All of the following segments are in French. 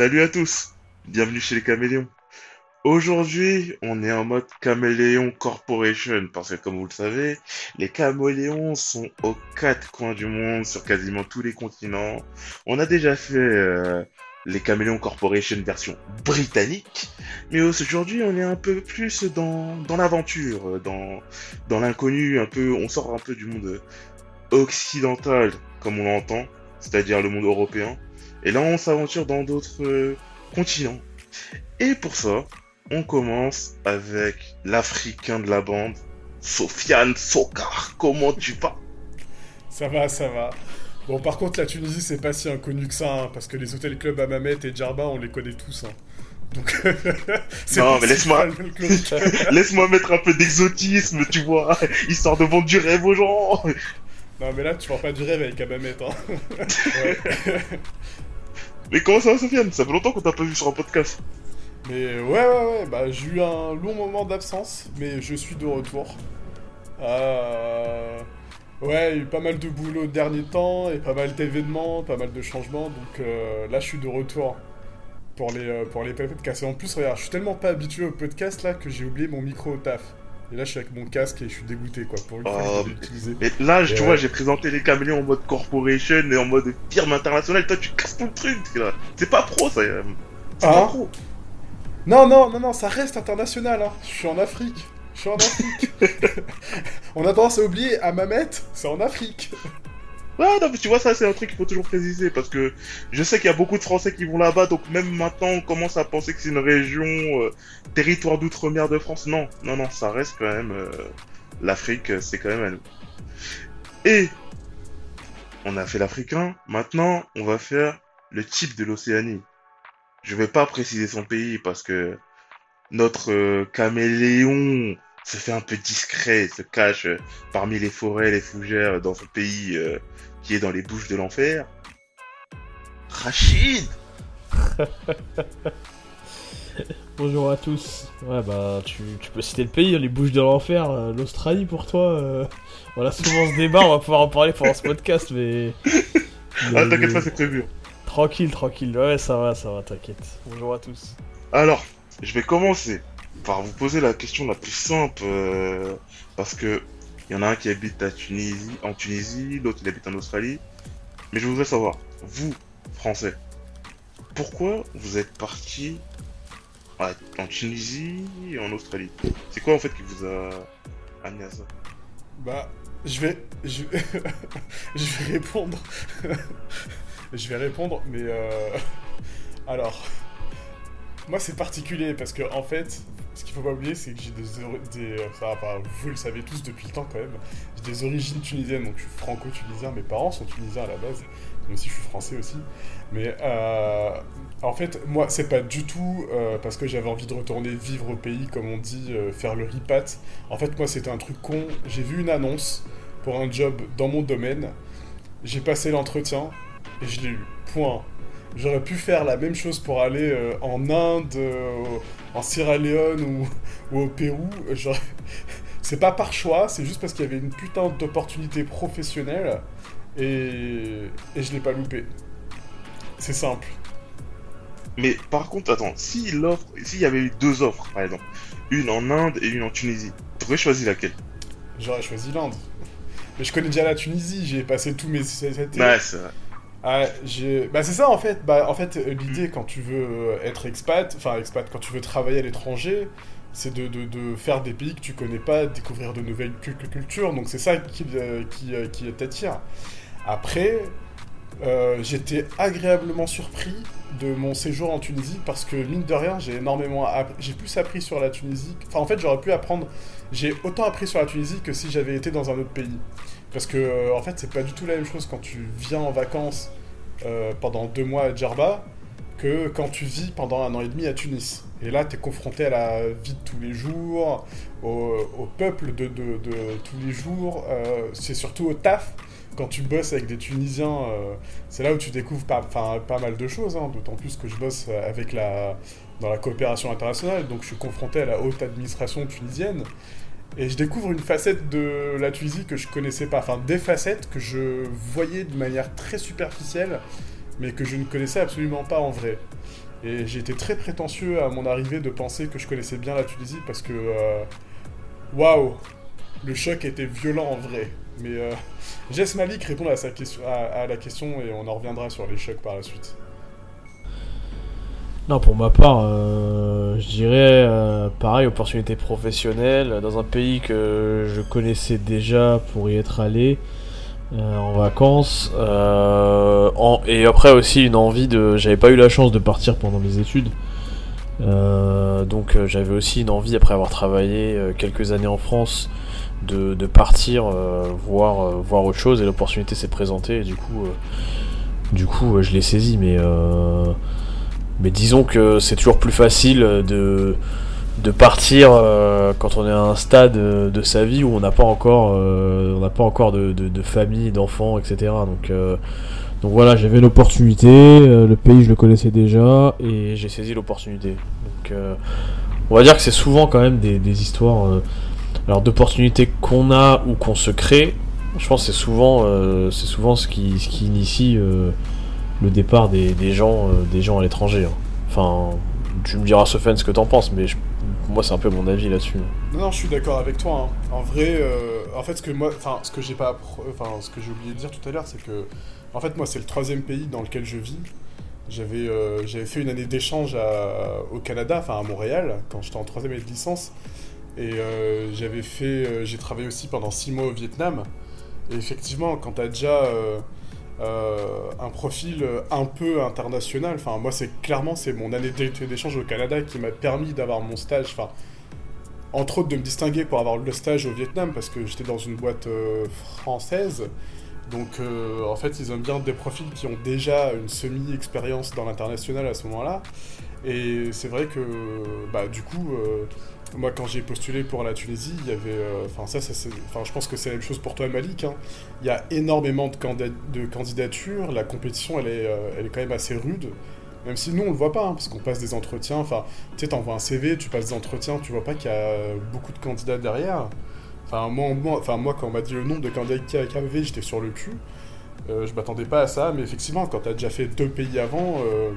Salut à tous, bienvenue chez les Caméléons. Aujourd'hui, on est en mode Caméléon Corporation parce que comme vous le savez, les Caméléons sont aux quatre coins du monde, sur quasiment tous les continents. On a déjà fait euh, les Caméléons Corporation version britannique, mais aujourd'hui, on est un peu plus dans, dans l'aventure, dans, dans l'inconnu, un peu, on sort un peu du monde occidental comme on l'entend, c'est-à-dire le monde européen. Et là, on s'aventure dans d'autres euh, continents. Et pour ça, on commence avec l'Africain de la bande, Sofiane Sokar. Comment tu vas? Ça va, ça va. Bon, par contre, la Tunisie, c'est pas si inconnu que ça, hein, parce que les hôtels clubs à Mamet et Djerba, on les connaît tous. Hein. Donc, non, mais laisse-moi, laisse-moi mettre un peu d'exotisme, tu vois, histoire de vendre du rêve aux gens. Non, mais là, tu vends pas du rêve avec Amamet, hein. ouais. Mais comment ça va, Sofiane Ça fait longtemps qu'on t'a pas vu sur un podcast. Mais ouais, ouais, ouais, bah j'ai eu un long moment d'absence, mais je suis de retour. Euh... Ouais, il y a eu pas mal de boulot de dernier temps, et pas mal d'événements, pas mal de changements, donc euh, là je suis de retour pour les, euh, pour les podcasts. Et en plus, regarde, je suis tellement pas habitué au podcast là que j'ai oublié mon micro au taf. Et là, je suis avec mon casque et je suis dégoûté, quoi, pour une fois Oh, que je l'ai utilisé. Mais là, tu vois, j'ai présenté les caméléons en mode corporation et en mode firme internationale. Toi, tu casses ton truc. là. C'est pas pro, ça. euh, C'est Ah. pas pro. Non, non, non, non, ça reste international, hein. Je suis en Afrique. Je suis en Afrique. On a tendance à oublier, à Mamet, c'est en Afrique. Ouais, non, mais tu vois, ça, c'est un truc qu'il faut toujours préciser parce que je sais qu'il y a beaucoup de Français qui vont là-bas, donc même maintenant, on commence à penser que c'est une région, euh, territoire d'outre-mer de France. Non, non, non, ça reste quand même euh, l'Afrique, euh, c'est quand même à nous. Et on a fait l'Africain. Maintenant, on va faire le type de l'Océanie. Je vais pas préciser son pays parce que notre euh, caméléon se fait un peu discret, se cache euh, parmi les forêts, les fougères dans son pays euh, qui est dans les bouches de l'enfer. Rachid Bonjour à tous. Ouais, bah, tu, tu peux citer le pays, les bouches de l'enfer, euh, l'Australie pour toi. euh, On a souvent ce débat, on va pouvoir en parler pendant ce podcast, mais. Ah, t'inquiète pas, c'est prévu. Tranquille, tranquille. Ouais, ça va, ça va, t'inquiète. Bonjour à tous. Alors, je vais commencer par vous poser la question la plus simple, euh, parce que il y en a un qui habite à Tunisie, en Tunisie, l'autre il habite en Australie. Mais je voudrais savoir, vous, Français, pourquoi vous êtes parti en Tunisie et en Australie? C'est quoi en fait qui vous a amené à ça? Bah, je vais. Je, je vais répondre. je vais répondre, mais. Euh... Alors. Moi, c'est particulier parce que, en fait, ce qu'il faut pas oublier, c'est que j'ai des. enfin, vous le savez tous depuis le temps quand même. Des origines tunisiennes, donc je suis franco-tunisien. Mes parents sont tunisiens à la base. Moi aussi, je suis français aussi. Mais euh, en fait, moi, c'est pas du tout euh, parce que j'avais envie de retourner vivre au pays, comme on dit, euh, faire le ripat. En fait, moi, c'était un truc con. J'ai vu une annonce pour un job dans mon domaine. J'ai passé l'entretien et je l'ai eu. Point. J'aurais pu faire la même chose pour aller euh, en Inde, euh, en Sierra Leone ou, ou au Pérou. C'est pas par choix, c'est juste parce qu'il y avait une putain d'opportunité professionnelle et, et je l'ai pas loupé. C'est simple. Mais par contre, attends, si l'offre, s'il y avait eu deux offres, par exemple, une en Inde et une en Tunisie, t'aurais choisi laquelle? J'aurais choisi l'Inde. Mais je connais déjà la Tunisie, j'ai passé tous mes. Ouais, c'est vrai. Ah. Bah c'est ça en fait. Bah en fait l'idée quand tu veux euh, être expat, enfin expat, quand tu veux travailler à l'étranger, c'est de, faire des pays que tu connais pas, découvrir de nouvelles cul- cultures. Donc c'est ça qui, euh, euh, t'attire. Après, j'étais agréablement surpris de mon séjour en Tunisie parce que mine de rien j'ai énormément j'ai plus appris sur la Tunisie. Enfin en fait j'aurais pu apprendre, j'ai autant appris sur la Tunisie que si j'avais été dans un autre pays. Parce que, euh, en fait, c'est pas du tout la même chose quand tu viens en vacances euh, pendant deux mois à Djerba que quand tu vis pendant un an et demi à Tunis. Et là, tu es confronté à la vie de tous les jours, au, peuple de, tous les jours. euh, c'est surtout au taf. Quand tu bosses avec des Tunisiens, c'est là où tu découvres pas mal de choses. hein, D'autant plus que je bosse avec la, dans la coopération internationale. Donc je suis confronté à la haute administration tunisienne. Et je découvre une facette de la Tunisie que je connaissais pas. Enfin, des facettes que je voyais de manière très superficielle, mais que je ne connaissais absolument pas en vrai. Et j'ai été très prétentieux à mon arrivée de penser que je connaissais bien la Tunisie parce que. euh, Waouh Le choc était violent en vrai. Mais euh, je laisse Malik répondre à, question, la question et on en reviendra sur les chocs par la suite. Non, pour ma part, euh, je dirais euh, pareil, opportunité professionnelle dans un pays que je connaissais déjà pour y être allé euh, en vacances. euh, et après aussi une envie de. J'avais pas eu la chance de partir pendant mes études. Donc j'avais aussi une envie, après avoir travaillé quelques années en France, de, partir voir, voir autre chose. Et l'opportunité s'est présentée. Et du coup, du coup je l'ai saisi. Mais. Mais disons que c'est toujours plus facile de, de partir euh, quand on est à un stade euh, de sa vie où on n'a pas encore, euh, on pas encore de, de, famille, d'enfants, etc. Donc, donc voilà, j'avais l'opportunité, le pays je le connaissais déjà et j'ai saisi l'opportunité. Donc on va dire que c'est souvent quand même des, des histoires alors d'opportunités qu'on a ou qu'on se crée. Je pense que c'est souvent, c'est souvent ce qui, ce qui initie le départ des, gens, euh, des gens à l'étranger. hein. Enfin, tu me diras Sofiane ce que t'en penses, mais moi c'est un peu mon avis là-dessus. Non, je suis d'accord avec toi. hein. En vrai, euh, en fait, ce que moi, enfin, ce que j'ai pas, enfin, ce que j'ai oublié de dire tout à l'heure, c'est que, en fait, moi, c'est le troisième pays dans lequel je vis. J'avais, euh, fait une année d'échange au Canada, enfin à Montréal, quand j'étais en troisième année de licence, et j'avais fait, j'ai travaillé aussi pendant six mois au Vietnam. Et effectivement, quand t'as déjà euh, un profil un peu international, enfin, moi, c'est clairement, c'est mon année d'é- d'échange au Canada qui m'a permis d'avoir mon stage, enfin entre autres de me distinguer pour avoir le stage au Vietnam parce que j'étais dans une boîte euh, française. Donc euh, en fait ils aiment bien des profils qui ont déjà une semi-expérience dans l'international à ce moment-là. Et c'est vrai que bah du coup moi quand j'ai postulé pour la Tunisie, il y avait euh, enfin ça, ça c'est enfin je pense que c'est la même chose pour toi Malik hein. Il y a énormément de, candidatures, la compétition elle est euh, elle est quand même assez rude. Même si nous on le voit pas hein, parce qu'on passe des entretiens, enfin tu sais, t'envoies un CV, tu passes des entretiens, tu vois pas qu'il y a beaucoup de candidats derrière. Enfin, moi, moi, quand on m'a dit le nombre de candidats qu'il y avait, j'étais sur le cul. Euh, je m'attendais pas à ça, mais effectivement, quand t'as déjà fait deux pays avant, euh,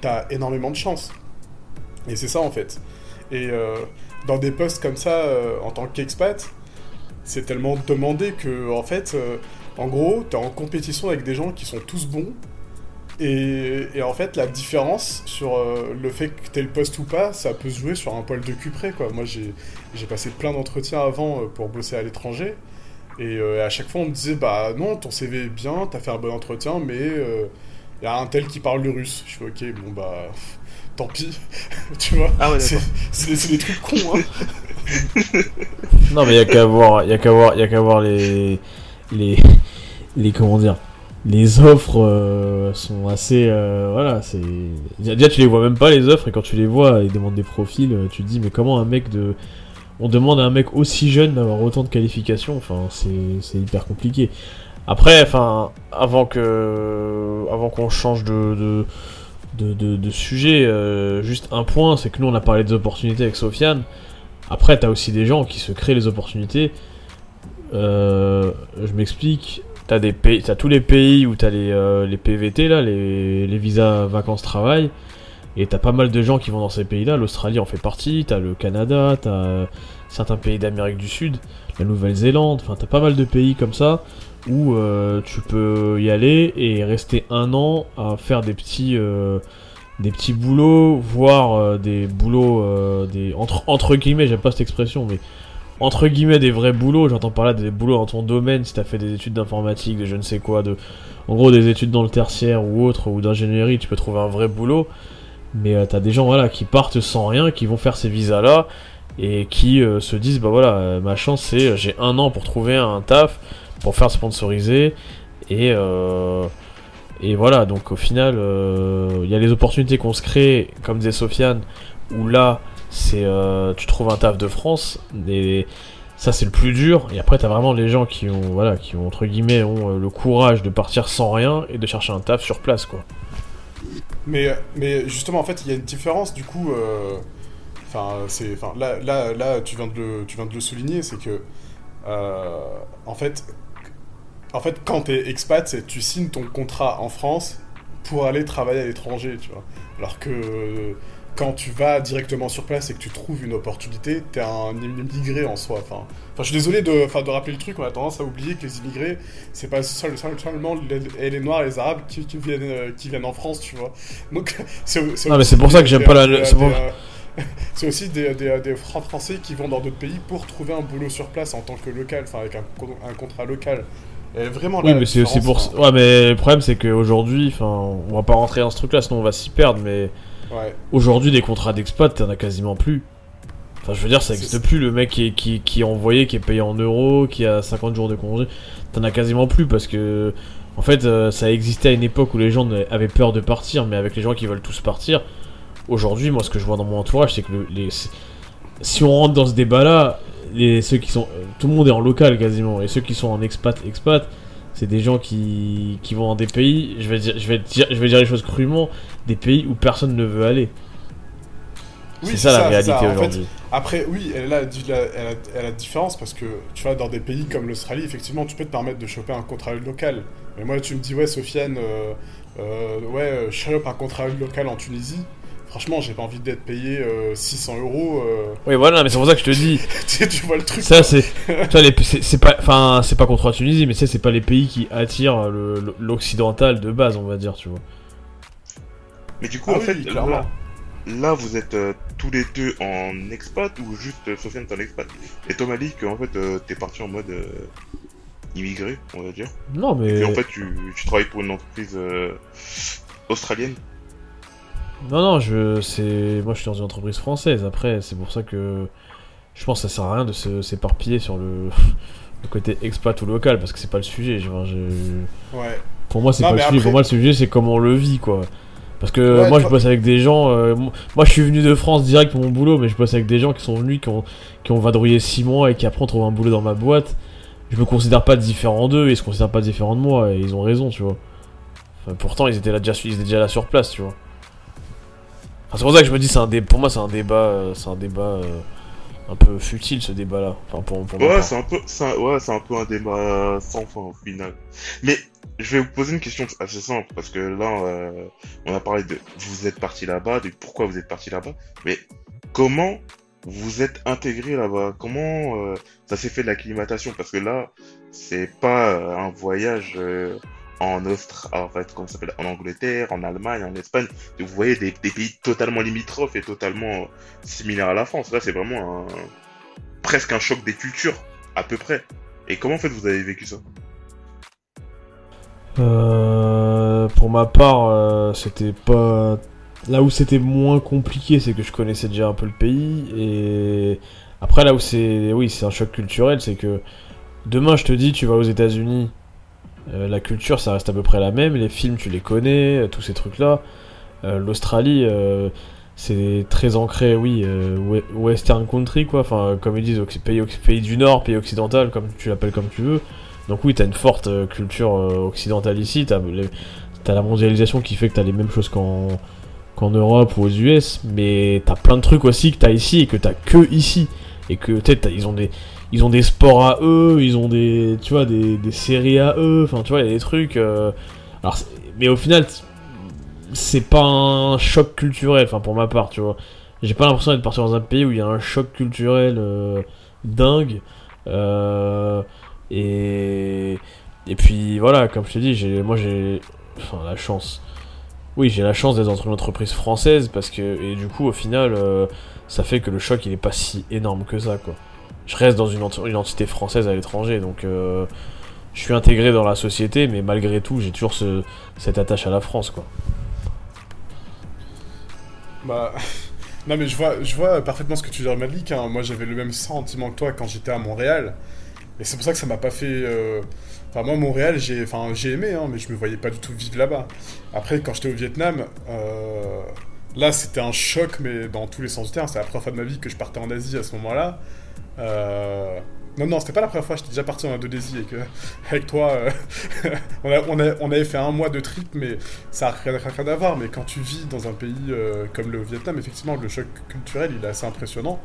t'as énormément de chance. Et c'est ça en fait. Et euh, dans des postes comme ça, euh, en tant qu'expat, c'est tellement demandé que, en fait, euh, en gros, t'es en compétition avec des gens qui sont tous bons. Et, en fait, la différence sur le fait que t'aies le poste ou pas, ça peut se jouer sur un poil de cul près, quoi. Moi, j'ai passé plein d'entretiens avant pour bosser à l'étranger. Et à chaque fois, on me disait, bah non, ton CV est bien, t'as fait un bon entretien, mais il y a un tel qui parle le russe. Je fais, ok, bon, bah, tant pis. tu vois Ah ouais, C'est des trucs cons, hein. Non, mais il y a qu'à voir, il y a qu'à voir, il y a qu'à voir les, les, les comment dire, les offres euh, sont assez, euh, voilà, c'est déjà tu les vois même pas les offres et quand tu les vois, ils demandent des profils, euh, tu te dis mais comment un mec de, on demande à un mec aussi jeune d'avoir autant de qualifications, enfin c'est c'est hyper compliqué. Après, enfin, avant que, avant qu'on change de, de de, de, de sujet, euh, juste un point, c'est que nous on a parlé des opportunités avec Sofiane. Après, t'as aussi des gens qui se créent les opportunités. Euh, je m'explique. T'as des pays, t'as tous les pays où t'as les, euh, les PVT là, les, les visas vacances travail, et t'as pas mal de gens qui vont dans ces pays-là. L'Australie en fait partie. T'as le Canada, t'as certains pays d'Amérique du Sud, la Nouvelle-Zélande. Enfin, t'as pas mal de pays comme ça où euh, tu peux y aller et rester un an à faire des petits euh, des petits boulots, voire euh, des boulots, des entre, entre guillemets, j'aime pas cette expression, mais entre guillemets des vrais boulots, j'entends par là des boulots dans ton domaine, si t'as fait des études d'informatique, de je ne sais quoi, de, en gros des études dans le tertiaire ou autre, ou d'ingénierie, tu peux trouver un vrai boulot, mais t'as des gens voilà qui partent sans rien, qui vont faire ces visas là, et qui se disent bah voilà, ma chance c'est j'ai un an pour trouver un taf, pour faire sponsoriser. Et, euh, et voilà, donc au final, euh, il y a les opportunités qu'on se crée, comme disait Sofiane, où là, c'est euh, tu trouves un taf de France, et ça c'est le plus dur. Et après, t'as vraiment les gens qui ont, voilà, qui ont entre guillemets ont le courage de partir sans rien et de chercher un taf sur place, quoi. Mais, mais justement, en fait, il y a une différence, du coup. Enfin, là, là, là, tu viens de le, tu viens de le souligner, c'est que, en fait, en fait, quand t'es expat, c'est tu signes ton contrat en France pour aller travailler à l'étranger, tu vois. Alors que quand tu vas directement sur place et que tu trouves une opportunité, t'es un immigré en soi. Enfin, enfin, je suis désolé de, enfin, de rappeler le truc. On a tendance à oublier que les immigrés, c'est pas seul- seul- seulement les, et les noirs, et les arabes qui, qui viennent, qui viennent en France, tu vois. Donc, c'est, Non, mais aussi c'est pour ça des- que j'aime pas la- c'est pour- euh, c'est aussi des, des, des Fran- Français qui vont dans d'autres pays pour trouver un boulot sur place en tant que local, enfin avec un, un contrat local. Vraiment, Oui, là, mais c'est aussi pour ça. Ouais, mais le problème c'est qu'aujourd'hui, enfin, on va pas rentrer dans ce truc-là, sinon on va s'y perdre. Mais hein. Ouais. aujourd'hui, des contrats d'expat, t'en as quasiment plus. Enfin, je veux dire, ça C'est- existe plus. Le mec qui est, qui, qui est envoyé, qui est payé en euros, qui a 50 jours de congé, t'en as quasiment plus parce que, en fait, euh, ça existait à une époque où les gens avaient peur de partir, mais avec les gens qui veulent tous partir, aujourd'hui, moi, ce que je vois dans mon entourage, c'est que le- les, si on rentre dans ce débat-là, les, ceux qui sont, tout le monde est en local quasiment, et ceux qui sont en expat, expat, c'est des gens qui, qui vont dans des pays, je vais dire, je vais dire, je vais dire les choses crûment, des pays où personne ne veut aller. Oui, c'est ça la réalité aujourd'hui. Après, oui, elle a, elle, a, elle, a, elle a différence parce que, tu vois, dans des pays comme l'Australie, effectivement, tu peux te permettre de choper un contrat local. Mais moi, tu me dis, ouais, Sofiane, euh, euh, ouais, euh, chope un contrat local en Tunisie. Franchement, j'ai pas envie d'être payé euh, 600 euros. euh, Oui, voilà, mais c'est pour ça que je te dis, tu vois le truc. ça c'est, tu vois, les- c'est c'est pas, enfin, c'est pas contre la Tunisie, mais c'est c'est pas les pays qui attirent l'occidental de base, on va dire, tu vois. Mais du coup, Ah en oui, fait, clairement. là, là, vous êtes euh, tous les deux en expat ou juste euh, Sofiane t'es en expat? Et Thomas dit qu'en fait, euh, t'es parti en mode euh, immigré, on va dire. Non, mais Et en fait, tu, tu travailles pour une entreprise euh, australienne. Non, non, je, c'est, moi, je suis dans une entreprise française. Après, c'est pour ça que je pense que ça sert à rien de se- s'éparpiller sur le, le côté expat ou local, parce que c'est pas le sujet. Je, je- Ouais. Pour moi, c'est pas le sujet. Pour moi, le sujet, c'est comment on le vit, quoi. Parce que Ouais, moi, je bosse avec des gens. euh, mo- moi, je suis venu de France direct pour mon boulot, mais je bosse avec des gens qui sont venus, qui ont, qui ont vadrouillé 6 mois et qui après ont trouvé un boulot dans ma boîte. Je me considère pas différent d'eux et ils se considèrent pas différents de moi et ils ont raison, tu vois. Enfin, pourtant, ils étaient là déjà, ils étaient déjà là sur place, tu vois. Enfin, c'est pour ça que je me dis, c'est un dé- pour moi, c'est un débat, euh, c'est un débat euh, un peu futile, ce débat-là. Enfin, pour, pour Ouais, c'est un peu, c'est un, ouais, c'est un peu un débat sans fin au final. Mais je vais vous poser une question assez simple parce que là, euh, on a parlé de vous êtes parti là-bas, de pourquoi vous êtes parti là-bas. Mais comment vous êtes intégré là-bas? Comment euh, ça s'est fait de l'acclimatation? Parce que là, c'est pas euh, un voyage euh, en Austra, en Angleterre, en Allemagne, en Espagne. Vous voyez des, pays totalement limitrophes et totalement euh, similaires à la France. Là, c'est vraiment presque un choc des cultures, à peu près. Et comment en fait vous avez vécu ça? Euh, pour ma part, euh, c'était pas. Là où c'était moins compliqué, c'est que je connaissais déjà un peu le pays. Et après, là où c'est. Oui, c'est un choc culturel, c'est que demain, je te dis, tu vas aux États-Unis, euh, la culture, ça reste à peu près la même. Les films, tu les connais, euh, tous ces trucs-là. Euh, L'Australie, c'est très ancré, oui, we- Western country, quoi. Enfin, comme ils disent, pays, pays du Nord, pays occidental, comme tu l'appelles comme tu veux. Donc oui, t'as une forte culture occidentale ici, t'as la mondialisation qui fait que t'as les mêmes choses qu'en qu'en Europe ou aux US, mais t'as plein de trucs aussi que t'as ici et que t'as que ici. Et que peut-être ils ont des ils ont des sports à eux, ils ont des tu vois des, des séries à eux, enfin tu vois, il y a des trucs euh, alors mais au final c'est pas un choc culturel enfin pour ma part, tu vois. J'ai pas l'impression d'être parti dans un pays où il y a un choc culturel euh, dingue euh, et et puis voilà, comme je te dis, j'ai moi j'ai enfin la chance. Oui, j'ai la chance d'être dans une entreprise française parce que et du coup au final ça fait que le choc il pas si énorme que ça. Je reste dans une, ent- une entité française à l'étranger donc euh, je suis intégré dans la société mais malgré tout j'ai toujours ce, cette attache à la France quoi. Bah. Non, mais je vois, je vois parfaitement ce que tu dis, Malik. hein. Moi, j'avais le même sentiment que toi quand j'étais à Montréal. Et c'est pour ça que ça m'a pas fait. euh, Enfin, moi, Montréal, j'ai enfin, j'ai aimé, hein, mais je me voyais pas du tout vivre là-bas. Après, quand j'étais au Vietnam, euh, là, c'était un choc, mais dans tous les sens du terme. C'est la première fois de ma vie que je partais en Asie à ce moment-là. Euh, Non, non, c'était pas la première fois, j'étais déjà parti en Indonésie et que, avec toi, euh, on, a- avait fait un mois de trip, mais ça n'a rien, rien à voir. Mais quand tu vis dans un pays euh, comme le Vietnam, effectivement, le choc culturel, il est assez impressionnant.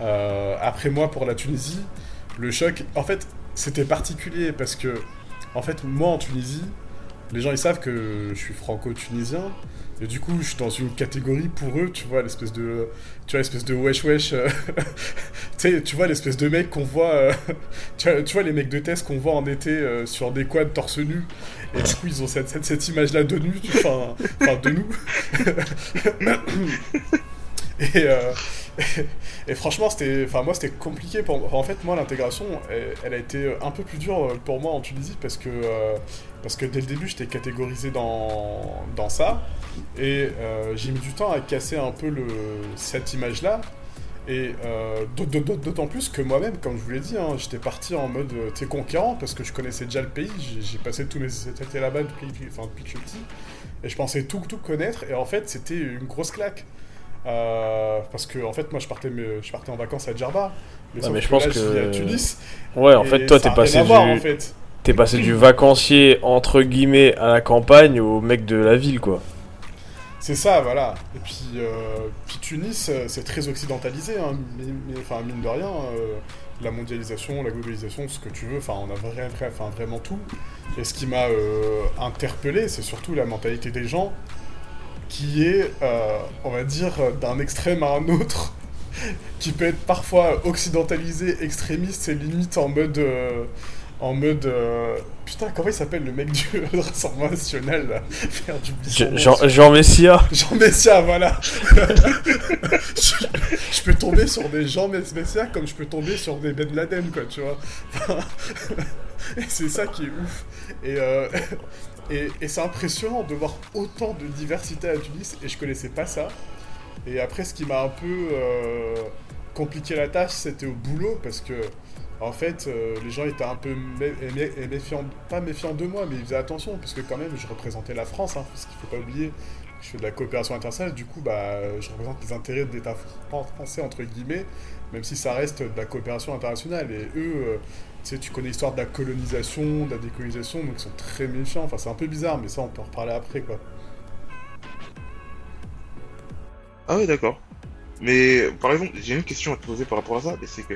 Euh, après moi, pour la Tunisie, le choc, en fait, c'était particulier parce que, en fait, moi en Tunisie, les gens ils savent que je suis franco-tunisien. Et du coup, je suis dans une catégorie pour eux, tu vois, l'espèce de, tu vois, l'espèce de wesh wesh, euh, tu vois, l'espèce de mec qu'on voit, euh, tu, vois, les mecs de test qu'on voit en été euh, sur des quads torse nu, et du coup, ils ont cette, cette, image-là de nu, enfin, de nous. et, et franchement, c'était, enfin, moi, c'était compliqué en fait, moi, l'intégration, elle, a été un peu plus dure euh, pour moi en Tunisie parce que, euh, parce que dès le début, j'étais catégorisé dans, dans ça. Et euh, j'ai mis du temps à casser un peu cette image-là. Et euh, d'aut- d'aut- d'autant plus que moi-même, comme je vous l'ai dit, hein, j'étais parti en mode conquérant parce que je connaissais déjà le pays. J'ai- passé tous mes étés là-bas depuis, depuis que je suis petit. Et je pensais tout, tout connaître. Et en fait, c'était une grosse claque. Euh, parce que en fait, moi, je partais, je partais en vacances à Djerba. Mais, je pense là, je vis à que- Tunis. Ouais, en fait, toi, t'es passé en du, fait. t'es passé du vacancier entre guillemets à la campagne au mec de la ville, quoi. C'est ça, voilà. Et puis, euh, puis Tunis, euh, c'est très occidentalisé, hein, mais, mais- enfin, mine de rien, euh, la mondialisation, la globalisation, ce que tu veux, enfin, on a vrai- vrai- enfin, vraiment tout. Et ce qui m'a interpellé, c'est surtout la mentalité des gens, qui est, euh, on va dire, d'un extrême à un autre, qui peut être parfois occidentalisé, extrémiste, et limite en mode... euh, en mode... euh, Putain, comment il s'appelle le mec du Rassemblement National, là son nom. Jean, Jean Messia. Jean Messia, voilà. je, je peux tomber sur des Jean Mess- Messia comme je peux tomber sur des Ben Laden, quoi, tu vois. C'est ça qui est ouf. Et, euh, et, c'est impressionnant de voir autant de diversité à Tunis, et je connaissais pas ça. Et après, ce qui m'a un peu euh, compliqué la tâche, c'était au boulot, parce que en fait, euh, les gens étaient un peu mé- mé- méfiants, pas méfiants de moi, mais ils faisaient attention, parce que quand même, je représentais la France, hein, parce qu'il faut pas oublier, je fais de la coopération internationale, du coup, bah, je représente les intérêts de l'État fran- français, entre guillemets, même si ça reste de la coopération internationale. Et eux, euh, tu sais, tu connais l'histoire de la colonisation, de la décolonisation, donc ils sont très méfiants. Enfin, c'est un peu bizarre, mais ça, on peut en reparler après, quoi. Ah ouais, d'accord. Mais par exemple, j'ai une question à te poser par rapport à ça, mais c'est que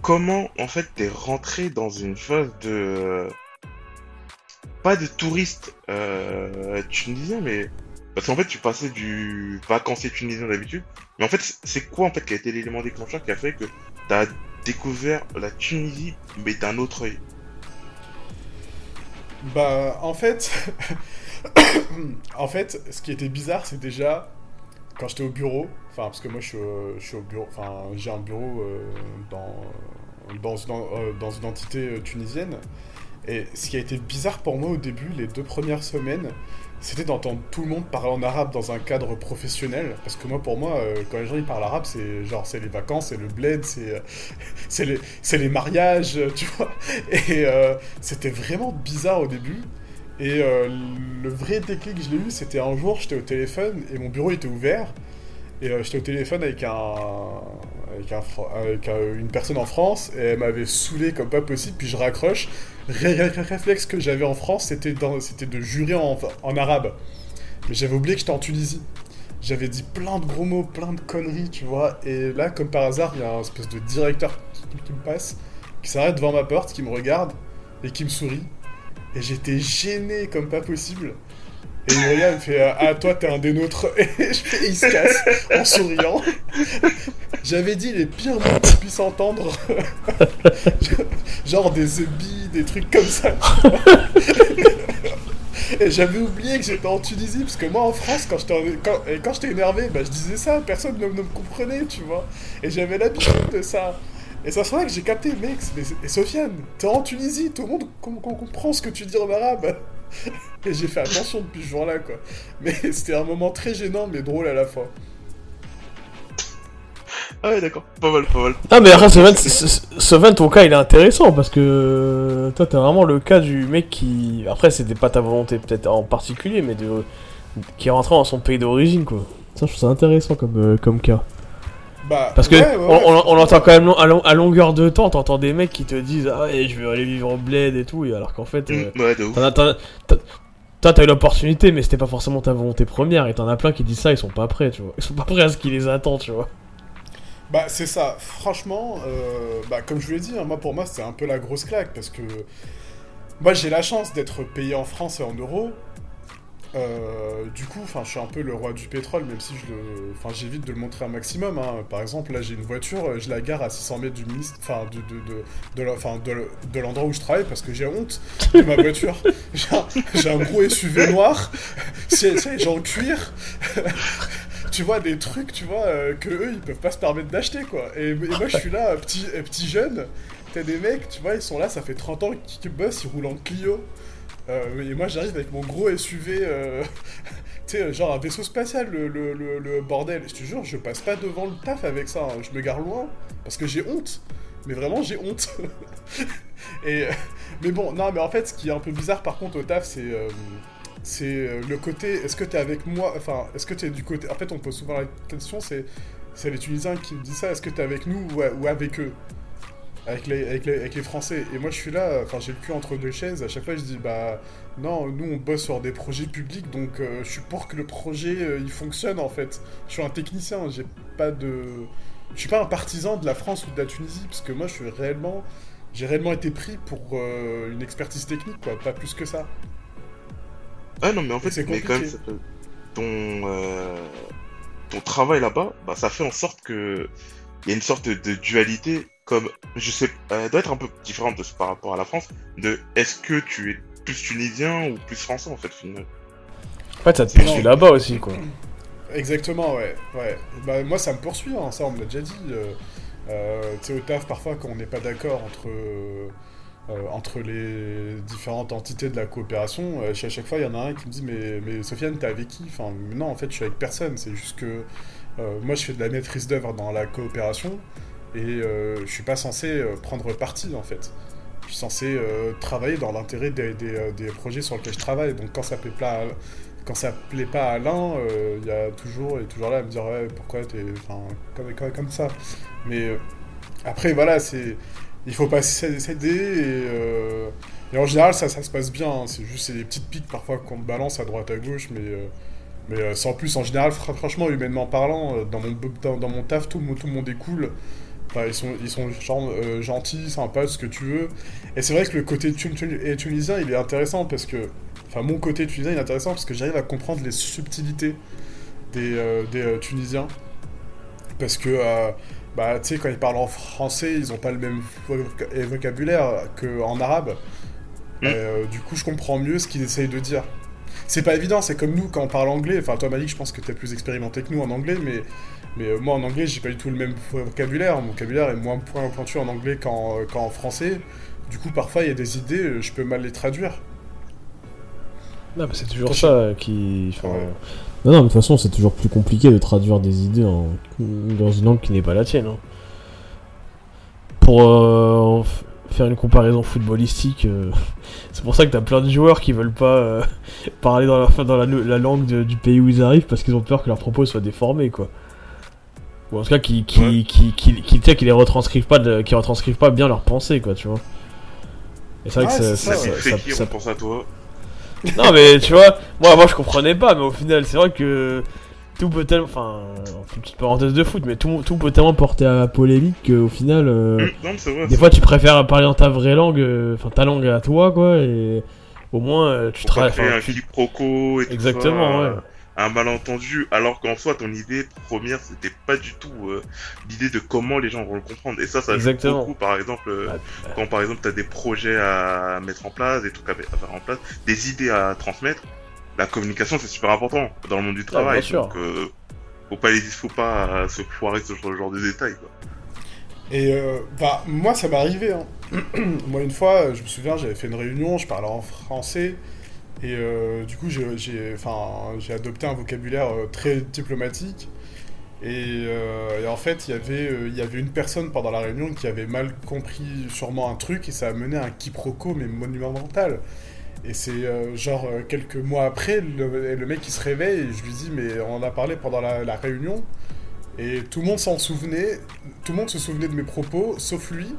comment en fait t'es rentré dans une phase de pas de touriste euh, tunisien, mais parce qu'en fait tu passais du vacancier tunisien d'habitude, mais en fait c'est quoi en fait qui a été l'élément déclencheur qui a fait que t'as découvert la Tunisie mais d'un autre œil? Bah, en fait, en fait, ce qui était bizarre, c'est déjà quand j'étais au bureau, enfin, parce que moi je suis, au- bureau, enfin, j'ai un bureau euh, dans, dans, une, dans une entité euh, tunisienne. Et ce qui a été bizarre pour moi au début, les deux premières semaines, c'était d'entendre tout le monde parler en arabe dans un cadre professionnel. Parce que moi, pour moi, euh, quand les gens ils parlent arabe, c'est genre, c'est les vacances, c'est le bled, c'est euh, c'est les, les mariages, euh, tu vois. Et c'était vraiment bizarre au début. Et le vrai déclic que je l'ai eu, c'était un jour, j'étais au téléphone et mon bureau était ouvert. Et j'étais au téléphone avec un, avec, une personne en France et elle m'avait saoulé comme pas possible. Puis je raccroche. Ré- ré- ré- réflexe que j'avais en France, c'était de jurer en, arabe. Mais j'avais oublié que j'étais en Tunisie. J'avais dit plein de gros mots, plein de conneries, tu vois. Et là, comme par hasard, il y a un espèce de directeur qui me passe, qui s'arrête devant ma porte, qui me regarde et qui me sourit. Et j'étais gêné comme pas possible. Et il me fait Ah, toi, t'es un des nôtres. Et, je fais- il se casse en souriant. J'avais dit les pires mots qu'on puisse entendre. Genre des zebis, des trucs comme ça. Et j'avais oublié que j'étais en Tunisie, parce que moi en France, quand j'étais en- quand, quand énervé, bah, je disais ça, personne ne, me comprenait, tu vois. Et j'avais l'habitude de ça. Et ça, vrai que j'ai capté, mec, mais, et Sofiane, t'es en Tunisie, tout le monde com- com- comprend ce que tu dis en arabe. Et j'ai fait attention depuis ce jour-là, quoi. Mais c'était un moment très gênant, mais drôle à la fois. Ah ouais, d'accord. Pas mal, pas mal. Ah mais après, Soven, Soven, ton cas il est intéressant parce que toi t'as vraiment le cas du mec qui... Après c'était pas ta volonté peut-être en particulier, mais de... qui est rentré dans son pays d'origine quoi. Ça je trouve ça intéressant comme, euh, comme cas. Bah, Parce que ouais, ouais, on, ouais. on- on entend quand même long- à, long- à longueur de temps, t'entends des mecs qui te disent ah ouais, je vais aller vivre au bled et tout, et alors qu'en fait, euh, Mm, t'as- toi t'as eu l'opportunité, mais c'était pas forcément ta volonté première, et t'en as plein qui disent ça, ils sont pas prêts, tu vois. Ils sont pas prêts à ce qui les attend, tu vois. Bah c'est ça, franchement, euh, bah, comme je vous l'ai dit, hein, moi pour moi c'était un peu la grosse claque parce que moi j'ai la chance d'être payé en France et en euros. Euh, du coup, enfin, je suis un peu le roi du pétrole, même si je le, enfin, j'évite de le montrer un maximum. hein. Par exemple, là, j'ai une voiture, euh, je la gare à 600 mètres du ministre, enfin, de, de, de, de, la- enfin, de, de l'endroit où je travaille parce que j'ai honte de ma voiture. J'ai un, gros SUV noir, c'est, gens en cuir. tu vois des trucs, tu vois, euh, que eux ils peuvent pas se permettre d'acheter quoi. Et, et moi je suis là, petit, petit jeune, t'as des mecs, tu vois, ils sont là, ça fait 30 ans qu'ils bossent, ils roulent en Clio. Euh, et moi j'arrive avec mon gros SUV, euh, tu sais, genre un vaisseau spatial, le, le, bordel. Je te jure, je passe pas devant le taf avec ça, hein. je me gare loin parce que j'ai honte. Mais vraiment, j'ai honte. et, euh, mais bon, non, mais en fait, ce qui est un peu bizarre par contre au taf, c'est. c'est le côté, est-ce que t'es avec moi, enfin, est-ce que t'es du côté, en fait on pose souvent la question, c'est, c'est les Tunisiens qui me disent ça, est-ce que t'es avec nous ou, ou avec eux? Avec les, avec, les, avec les Français. Et moi je suis là, enfin j'ai le cul entre deux chaises, à chaque fois je dis, bah non, nous on bosse sur des projets publics, donc euh, je suis pour que le projet euh, il fonctionne en fait. Je suis un technicien, j'ai pas de... Je suis pas un partisan de la France ou de la Tunisie, parce que moi je suis réellement... J'ai réellement été pris pour euh, une expertise technique, quoi, pas plus que ça. Ah non, mais en fait, C'est mais quand même, compliqué. ton, ton travail là-bas, bah, ça fait en sorte que il y a une sorte de dualité, comme, je sais, elle doit être un peu différente de, par rapport à la France, de est-ce que tu es plus tunisien ou plus français en fait, finalement. En fait, ça te poursuit là-bas aussi, quoi. Exactement, ouais. ouais. Bah, moi, ça me poursuit, hein, ça, on me l'a déjà dit. Euh, euh, tu sais, au taf, parfois, quand on n'est pas d'accord entre, euh, euh, entre les différentes entités de la coopération, euh, à chaque fois, il y en a un qui me dit Mais, mais Sofiane, t'es avec qui? Enfin, non, en fait, je suis avec personne. C'est juste que euh, moi, je fais de la maîtrise d'œuvre dans la coopération et euh, je suis pas censé euh, prendre parti, en fait. Je suis censé euh, travailler dans l'intérêt des, des, projets sur lesquels je travaille. Donc, quand ça plaît pas quand ça plaît pas à l'un, il y a toujours, toujours là à me dire ouais, pourquoi t'es, comme, comme, comme ça. Mais après, voilà, c'est, il faut pas s'aider et, et en général, ça, ça se passe bien. hein. C'est juste des petites piques parfois qu'on balance à droite à gauche, mais mais sans plus. En général, fr- franchement, humainement parlant, dans mon mon taf, tout, tout le monde est cool. Enfin, ils sont, ils sont genre, euh, gentils, sympas, ce que tu veux. Et c'est vrai que le côté tun- tun- et tunisien, il est intéressant parce que Enfin, mon côté tunisien il est intéressant parce que j'arrive à comprendre les subtilités des, euh, des euh, Tunisiens. Parce que, bah, tu sais, quand ils parlent en français, ils ont pas le même vocabulaire qu'en arabe. Mm. Et, du coup, je comprends mieux ce qu'ils essayent de dire. C'est pas évident, c'est comme nous quand on parle anglais. Enfin, toi, Malik, je pense que t'es plus expérimenté que nous en anglais, mais, mais euh, moi en anglais, j'ai pas du tout le même vocabulaire. Mon vocabulaire est moins point- pointu en anglais qu'en euh, qu'en français. Du coup, parfois, il y a des idées, euh, je peux mal les traduire. Non, mais c'est toujours ça qui. enfin, Ouais. Non, non, mais de toute façon, c'est toujours plus compliqué de traduire des idées en... dans une langue qui n'est pas la tienne. hein. Pour euh, faire une comparaison footballistique, euh, c'est pour ça que t'as plein de joueurs qui veulent pas euh, parler dans, la, dans la, la langue de- du pays où ils arrivent parce qu'ils ont peur que leur propos soit déformé, quoi. Ou en tout cas, qui, qui, Ouais. qui, qui, qui, les retranscrivent pas, de- qui retranscrivent pas bien leurs pensées, quoi, tu vois. Et c'est vrai que ça, c'est ça, ça- Ça, ça- qui ça- on pense à toi non mais tu vois, moi moi je comprenais pas, mais au final c'est vrai que tout peut tellement, enfin, une petite parenthèse de foot, mais tout, tout peut tellement porter à polémique qu'au final, euh, Non, vrai. des fois tu préfères parler dans ta vraie langue, euh, enfin ta langue à toi quoi, et au moins euh, tu travailles. un tu- quiproquo et tout Exactement, ça, ouais. un malentendu, alors qu'en soi, ton idée première, c'était pas du tout l'idée de comment les gens vont le comprendre. Et ça, ça joue beaucoup, par exemple, Ouais. quand par exemple, t'as des projets à mettre en place, des trucs à, à faire en place, des idées à transmettre, la communication, c'est super important dans le monde du travail. bien sûr. Donc, euh, faut pas, les, faut pas euh, se foirer sur ce genre de détails, quoi. Et euh, bah, moi, ça m'est arrivé. Hein. moi, une fois, euh, je me souviens, j'avais fait une réunion, je parlais en français. Et euh, du coup, j'ai- j'ai enfin, j'ai adopté un vocabulaire euh, très diplomatique. Et, euh, et en fait, il y avait, euh, il y avait une personne pendant la réunion qui avait mal compris sûrement un truc et ça a mené à un quiproquo mais monumental. Et c'est euh, genre euh, quelques mois après, le, mec il se réveille et je lui dis mais on a parlé pendant la, réunion et tout le monde s'en souvenait, tout le monde se souvenait de mes propos sauf lui.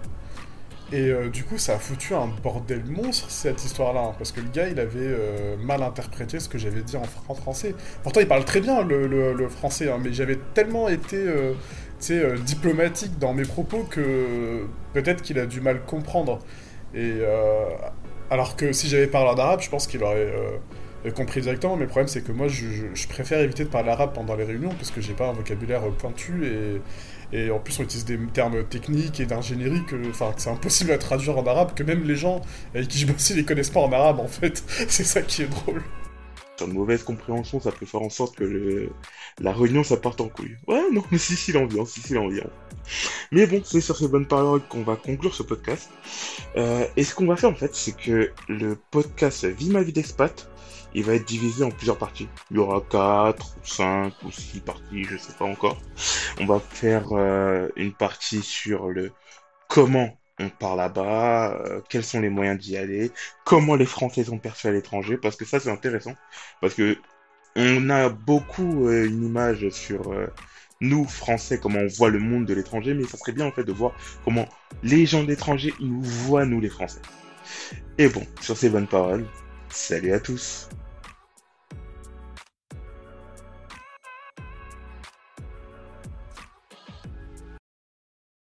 Et euh, du coup, ça a foutu un bordel monstre cette histoire-là, hein, parce que le gars, il avait mal interprété ce que j'avais dit en, fr- en français. Pourtant, il parle très bien le, français, hein, mais j'avais tellement été, diplomatique dans mes propos que peut-être qu'il a du mal comprendre. Et euh, alors que si j'avais parlé en arabe, je pense qu'il aurait euh, compris directement. Mais le problème, c'est que moi, je, préfère éviter de parler arabe pendant les réunions parce que j'ai pas un vocabulaire euh, pointu et en plus, on utilise des termes techniques et d'ingénierie que, enfin, c'est impossible à traduire en arabe, que même les gens avec qui je bosse, ils les connaissent pas en arabe, en fait. c'est ça qui est drôle. Une mauvaise compréhension, ça peut faire en sorte que le... la réunion, ça parte en couille. Ouais, non, mais si, si, l'ambiance, si, si, l'ambiance. Mais bon, c'est sur ces bonnes paroles qu'on va conclure ce podcast. Euh, et ce qu'on va faire, en fait, c'est que le podcast Vie ma vie d'expat, il va être divisé en plusieurs parties. Il y aura 4, ou 5 ou 6 parties, je sais pas encore. On va faire euh, une partie sur le comment on part là-bas, euh, quels sont les moyens d'y aller, comment les Français sont perçus à l'étranger, parce que ça c'est intéressant, parce que on a beaucoup euh, une image sur euh, nous Français, comment on voit le monde de l'étranger, mais ça serait bien en fait de voir comment les gens de l'étranger nous voient nous les Français. Et bon, sur ces bonnes paroles, salut à tous.